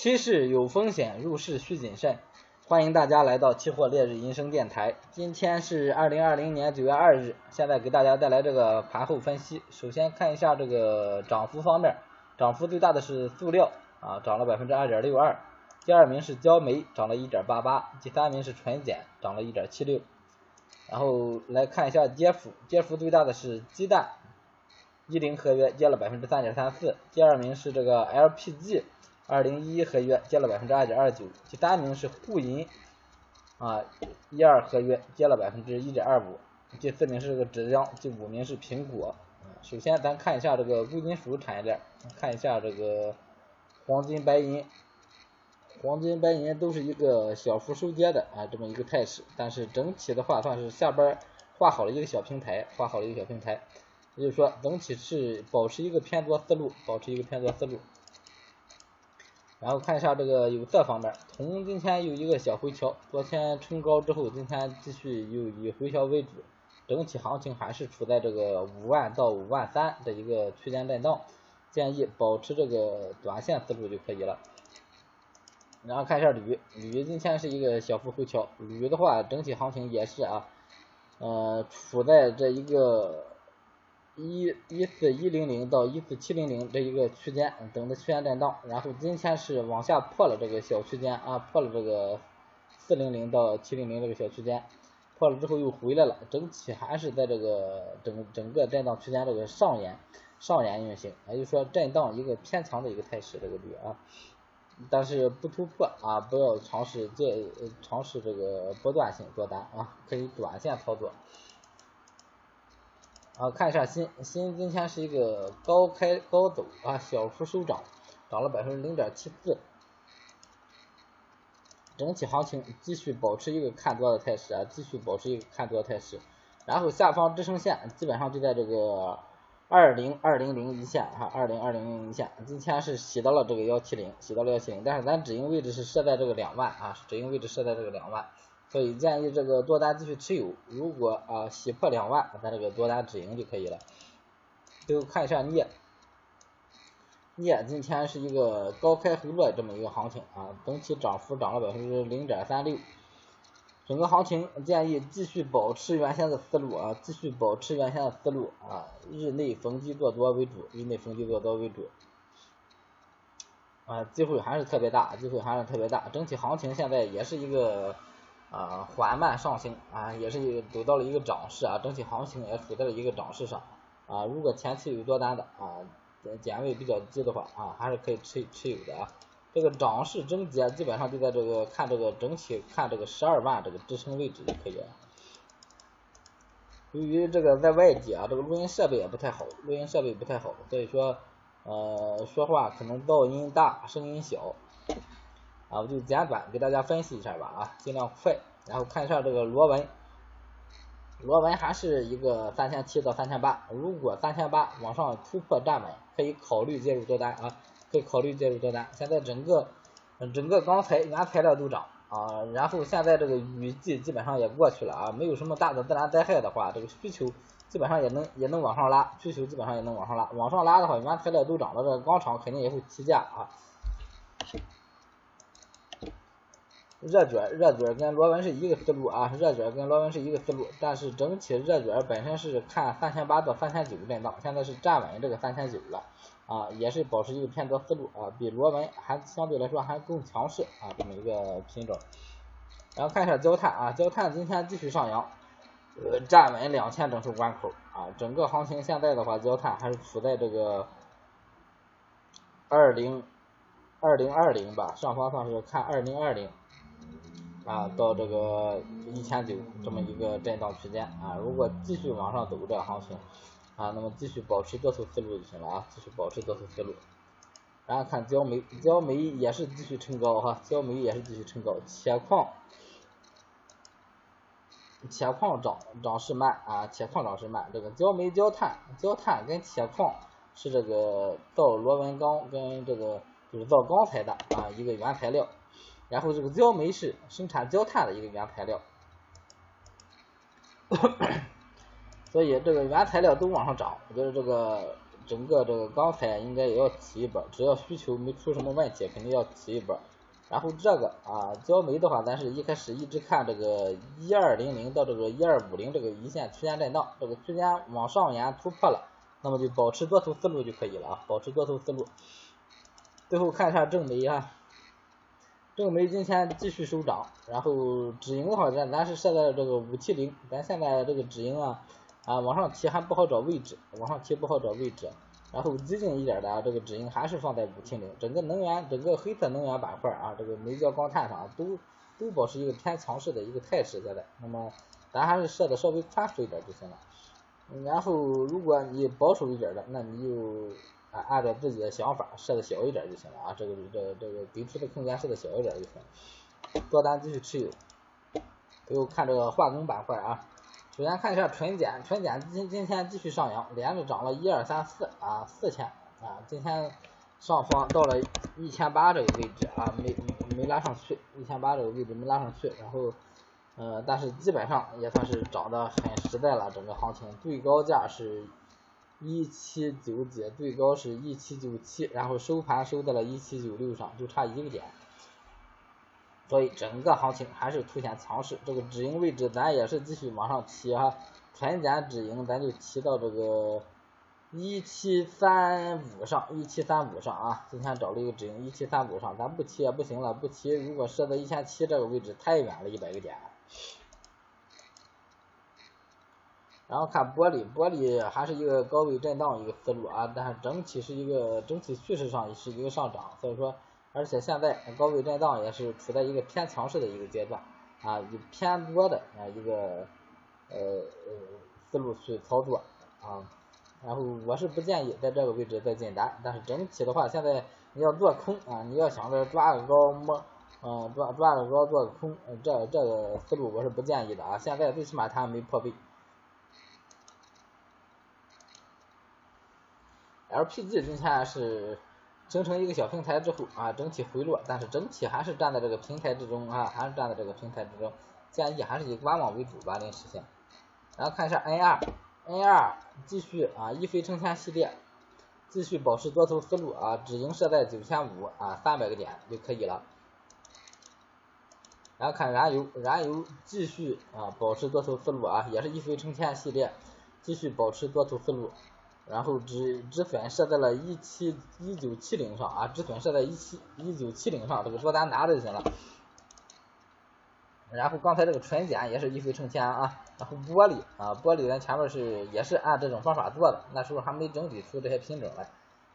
期市有风险，入市需谨慎。欢迎大家来到期货烈日银声电台。今天是二零二零年九月二日，现在给大家带来这个盘后分析。首先看一下这个涨幅方面，涨幅最大的是塑料啊，涨了百分之二点六二。第二名是焦煤，涨了一点八八。第三名是纯碱，涨了一点七六。然后来看一下跌幅，跌幅最大的是鸡蛋，一零合约跌了百分之三点三四。第二名是这个 LPG。二零一一合约跌了百分之二点二九，第三名是沪银啊，一二合约跌了百分之一点二五，第四名是这个浙江，第五名是苹果。首先咱看一下这个贵金属产业链，看一下这个黄金、白银，黄金、白银都是一个小幅收跌的啊这么一个态势，但是整体的话算是下边画好了一个小平台，画好了一个小平台，也就是说整体是保持一个偏多思路，保持一个偏多思路。然后看一下这个有色方面，铜今天有一个小回调，昨天冲高之后，今天继续又以回调为主，整体行情还是处在这个五万到五万三的一个区间震荡，建议保持这个短线思路就可以了。然后看一下铝，铝今天是一个小幅回调，铝的话整体行情也是啊，呃，处在这一个。一一四一零零到一四七零零这一个区间，等的区间震荡，然后今天是往下破了这个小区间啊，破了这个四零零到七零零这个小区间，破了之后又回来了，整体还是在这个整整个震荡区间这个上沿上沿运行，也就是说震荡一个偏强的一个态势，这个铝啊，但是不突破啊，不要尝试这尝试这个波段性做单啊，可以短线操作。啊，看一下新新今天是一个高开高走啊，小幅收涨，涨了百分之零点七四，整体行情继续保持一个看多的态势啊，继续保持一个看多的态势，然后下方支撑线基本上就在这个二零二零零一线哈，二零二零零一线，今天是洗到了这个幺七零，洗到了幺七零，但是咱止盈位置是设在这个两万啊，止盈位置设在这个两万。所以建议这个多单继续持有，如果啊洗破两万，咱这个多单止盈就可以了。最后看一下镍，镍今天是一个高开回落这么一个行情啊，整体涨幅涨了百分之零点三六，整个行情建议继续保持原先的思路啊，继续保持原先的思路啊，日内逢低做多为主，日内逢低做多为主，啊，机会还是特别大，机会还是特别大，整体行情现在也是一个。啊，缓慢上行啊，也是走到了一个涨势啊，整体行情也处在了一个涨势上啊。如果前期有多单的啊，点位比较低的话啊，还是可以持持有的啊。这个涨势终结基本上就在这个看这个整体看这个十二万这个支撑位置就可以了。由于这个在外地啊，这个录音设备也不太好，录音设备不太好，所以说呃说话可能噪音大，声音小。啊，我就简短给大家分析一下吧，啊，尽量快，然后看一下这个螺纹，螺纹还是一个三千七到三千八，如果三千八往上突破站稳，可以考虑介入多单啊，可以考虑介入多单。现在整个整个钢材原材料都涨啊，然后现在这个雨季基本上也过去了啊，没有什么大的自然灾害的话，这个需求基本上也能也能往上拉，需求基本上也能往上拉，往上拉的话，原材料都涨了，这个钢厂肯定也会提价啊。热卷热卷跟螺纹是一个思路啊，热卷跟螺纹是一个思路，但是整体热卷本身是看三千八到三千九震荡，现在是站稳这个三千九了啊，也是保持一个偏多思路啊，比螺纹还相对来说还更强势啊，这么一个品种。然后看一下焦炭啊，焦炭今天继续上扬，呃，站稳两千整数关口啊，整个行情现在的话，焦炭还是处在这个二零二零二零吧，上方算是看二零二零。啊，到这个一千九这么一个震荡区间啊，如果继续往上走这个行情啊，那么继续保持多头思路就行了啊，继续保持多头思路。然后看焦煤，焦煤也是继续冲高哈，焦煤也是继续冲高。铁矿，铁矿涨涨势慢啊，铁矿涨势慢。这个焦煤、焦炭、焦炭跟铁矿是这个造螺纹钢跟这个就是造钢材的啊一个原材料。然后这个焦煤是生产焦炭的一个原材料，所以这个原材料都往上涨，我觉得这个整个这个钢材应该也要提一波，只要需求没出什么问题，肯定要提一波。然后这个啊，焦煤的话，咱是一开始一直看这个一二零零到这个一二五零这个一线区间震荡，这个区间往上沿突破了，那么就保持多头思路就可以了啊，保持多头思路。最后看一下正煤啊，这个煤今天继续收涨，然后止盈的话，咱咱是设在这个五七零，咱现在这个止盈啊啊往上提还不好找位置，往上提不好找位置。然后激进一点的啊这个止盈还是放在五七零，整个能源整个黑色能源板块啊，这个煤焦钢炭上都都保持一个偏强势的一个态势在的。那么咱还是设的稍微宽幅一点就行了。然后如果你保守一点的，那你就按照自己的想法设的小一点就行了啊，这个这个这个给出的空间设的小一点就行。多单继续持有。最后看这个化工板块啊。首先看一下纯碱，纯碱今今天继续上扬，连着涨了一二三四啊四千啊，今天上方到了一千八这个位置啊，没没拉上去，一千八这个位置没拉上去，然后呃但是基本上也算是涨得很实在了，整个行情最高价是一七九几，最高是一七九七，然后收盘收在了一七九六上，就差一个点。所以整个行情还是凸显强势，这个止盈位置咱也是继续往上提哈，纯碱止盈咱就提到这个一七三五上，一七三五上啊，今天找了一个止盈一七三五上，咱不提也不行了，不提如果设在一千七这个位置太远了，一百个点。然后看玻璃，玻璃还是一个高位震荡一个思路啊，但是整体是一个整体趋势上是一个上涨，所以说。而且现在高位震荡也是处在一个偏强势的一个阶段啊，以偏多的啊一个呃呃思路去操作啊，然后我是不建议在这个位置再进单，但是整体的话，现在你要做空啊，你要想着抓个高摸，嗯抓抓个高做个空，这这个思路我是不建议的啊，现在最起码它还没破位。LPG 今天是。形成一个小平台之后啊，整体回落，但是整体还是站在这个平台之中啊，还是站在这个平台之中，建议还是以观望为主吧，临时性。然后看一下 N 二，N 二继续啊一飞冲天系列，继续保持多头思路啊，止盈设在九千五啊三百个点就可以了。然后看燃油，燃油继续啊保持多头思路啊，也是一飞冲天系列，继续保持多头思路。然后止止损设在了一七一九七零上啊，止损设在一七一九七零上，这个多单拿着就行了。然后刚才这个纯碱也是一飞冲天啊，然后玻璃啊，玻璃咱前面是也是按这种方法做的，那时候还没整理出这些品种来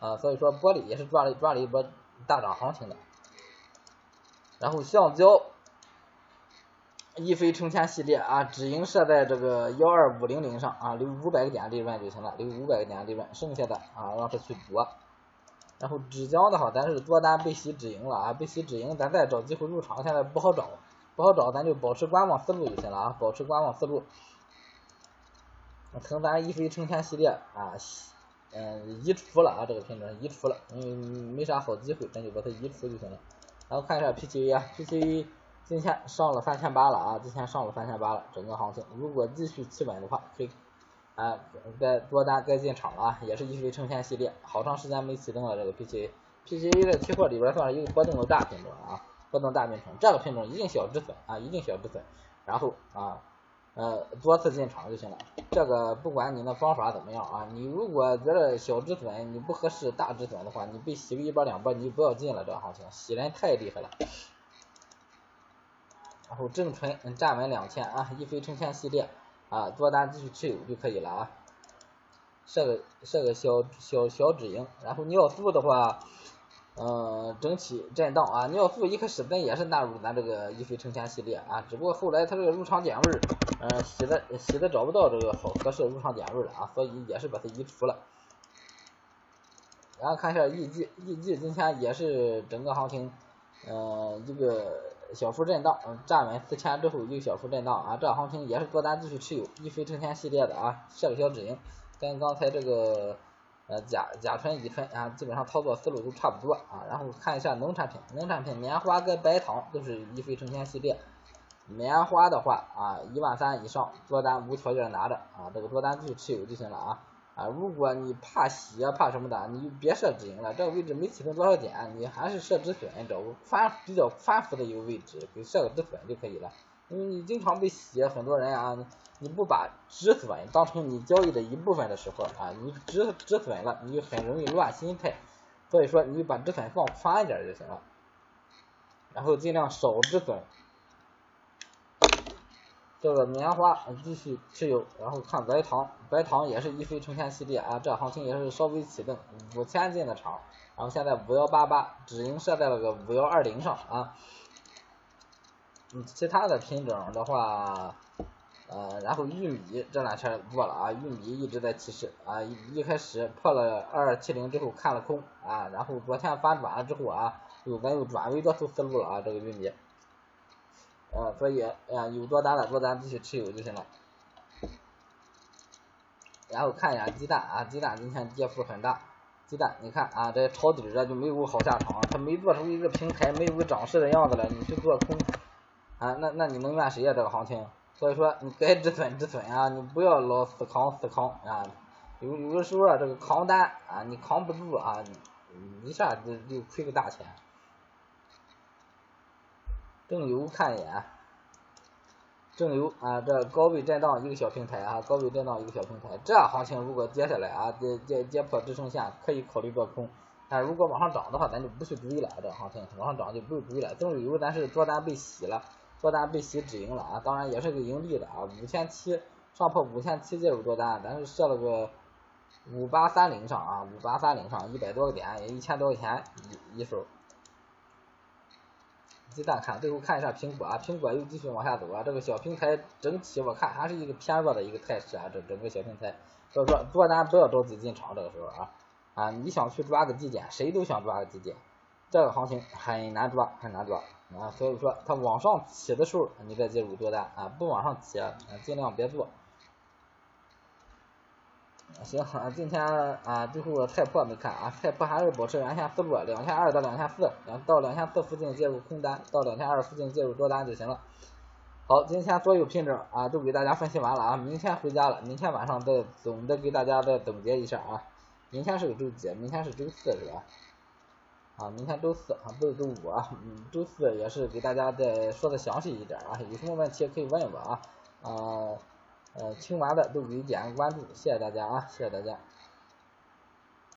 啊，所以说玻璃也是赚了赚了一波大涨行情的。然后橡胶。一飞冲天系列啊，止盈设在这个幺二五零零上啊，留五百个点利润就行了，留五百个点利润，剩下的啊让它去搏。然后纸浆的话，咱是多单被洗止盈了啊，被洗止盈，咱再找机会入场，现在不好找，不好找，咱就保持观望思路就行了啊，保持观望思路。从咱一飞冲天系列啊，嗯移除了啊，这个品种移除了，因为没啥好机会，咱就把它移除就行了。然后看一下 PCA 啊，PCA。今天上了三千八了啊！今天上了三千八了，整个行情如果继续企稳的话，可以啊，该多单该进场了啊！也是一飞冲天系列，好长时间没启动了这个 PCA，PCA 在期货里边算是一个波动的大品种啊，波动大品种，这个品种一定小止损啊，一定小止损，然后啊呃多次进场就行了。这个不管你的方法怎么样啊，你如果觉得小止损你不合适，大止损的话，你被洗个一波两波，你就不要进了这个行情，洗人太厉害了。然后正纯站稳两千啊，一飞冲天系列啊，多单继续持有就可以了啊。设个设个小小小止盈，然后尿素的话，嗯，整体震荡啊。尿素一开始咱也是纳入咱这个一飞冲天系列啊，只不过后来它这个入场点位，嗯，洗的洗的找不到这个好合适入场点位了啊，所以也是把它移除了。然后看一下 EG，EG 今天也是整个行情，嗯，一个。小幅震荡，嗯，站稳四千之后又小幅震荡啊，这行情也是多单继续持有，一飞冲天系列的啊，设个小止盈，跟刚才这个呃甲甲醇乙醇啊，基本上操作思路都差不多啊。然后看一下农产品，农产品棉花跟白糖都是一飞冲天系列，棉花的话啊，一万三以上多单无条件拿着啊，这个多单继续持有就行了啊。啊，如果你怕洗啊怕什么的，你就别设止盈了，这个位置没启动多少点，你还是设止损，找个宽比较宽幅的一个位置，给设个止损就可以了。因为你经常被洗，很多人啊，你不把止损当成你交易的一部分的时候啊，你止止损了，你就很容易乱心态。所以说，你就把止损放宽一点就行了，然后尽量少止损。这个棉花继续持有，然后看白糖，白糖也是一飞冲天系列啊，这行情也是稍微启动五千进的场，然后现在五幺八八，止盈设在了个五幺二零上啊。嗯，其他的品种的话，呃，然后玉米这两天做了啊，玉米一直在起势啊，一开始破了二七零之后看了空啊，然后昨天反转了之后啊，又咱又转为多头思路了啊，这个玉米。呃，所以呃有多单的多单继续持有就行了。然后看一下鸡蛋啊，鸡蛋今天跌幅很大。鸡蛋你看啊，这抄底的就没有个好下场，它没做出一个平台，没有个涨势的样子来，你去做空啊，那那你能怨谁呀？这个行情，所以说你该止损止损啊，你不要老死扛死扛啊。有有的时候啊，这个扛单啊，你扛不住啊，一下就就亏个大钱。正油看一眼，正油啊，这高位震荡一个小平台啊，高位震荡一个小平台，这行情如果跌下来啊，跌跌跌破支撑线，可以考虑做空。但如果往上涨的话，咱就不去追了。这行情往上涨就不用追了。正油咱是做单被洗了，做单被洗止盈了啊，当然也是个盈利的啊，五千七上破五千七介入多单，咱是设了个五八三零上啊，五八三零上一百多个点，也一千多块钱一一手。鸡蛋看，最后看一下苹果啊，苹果又继续往下走啊，这个小平台整体我看还是一个偏弱的一个态势啊，这整个小平台，所以说做单不要着急进场，这个时候啊啊，你想去抓个低点，谁都想抓个低点，这个行情很难抓，很难抓啊，所以说它往上起的时候你再介入多单啊，不往上起啊，尽量别做。行啊，今天啊最后太破没看啊，菜破还是保持原先思路，两千二到两千四，两到两千四附近介入空单，到两千二附近介入多单就行了。好，今天所有品种啊都给大家分析完了啊，明天回家了，明天晚上再总的给大家再总结一下啊。明天是个周几？明天是周四是吧？啊，明天周四啊，不是周五啊，嗯，周四也是给大家再说的详细一点啊，有什么问题可以问我啊，啊。听完的都给点个关注，谢谢大家啊，谢谢大家。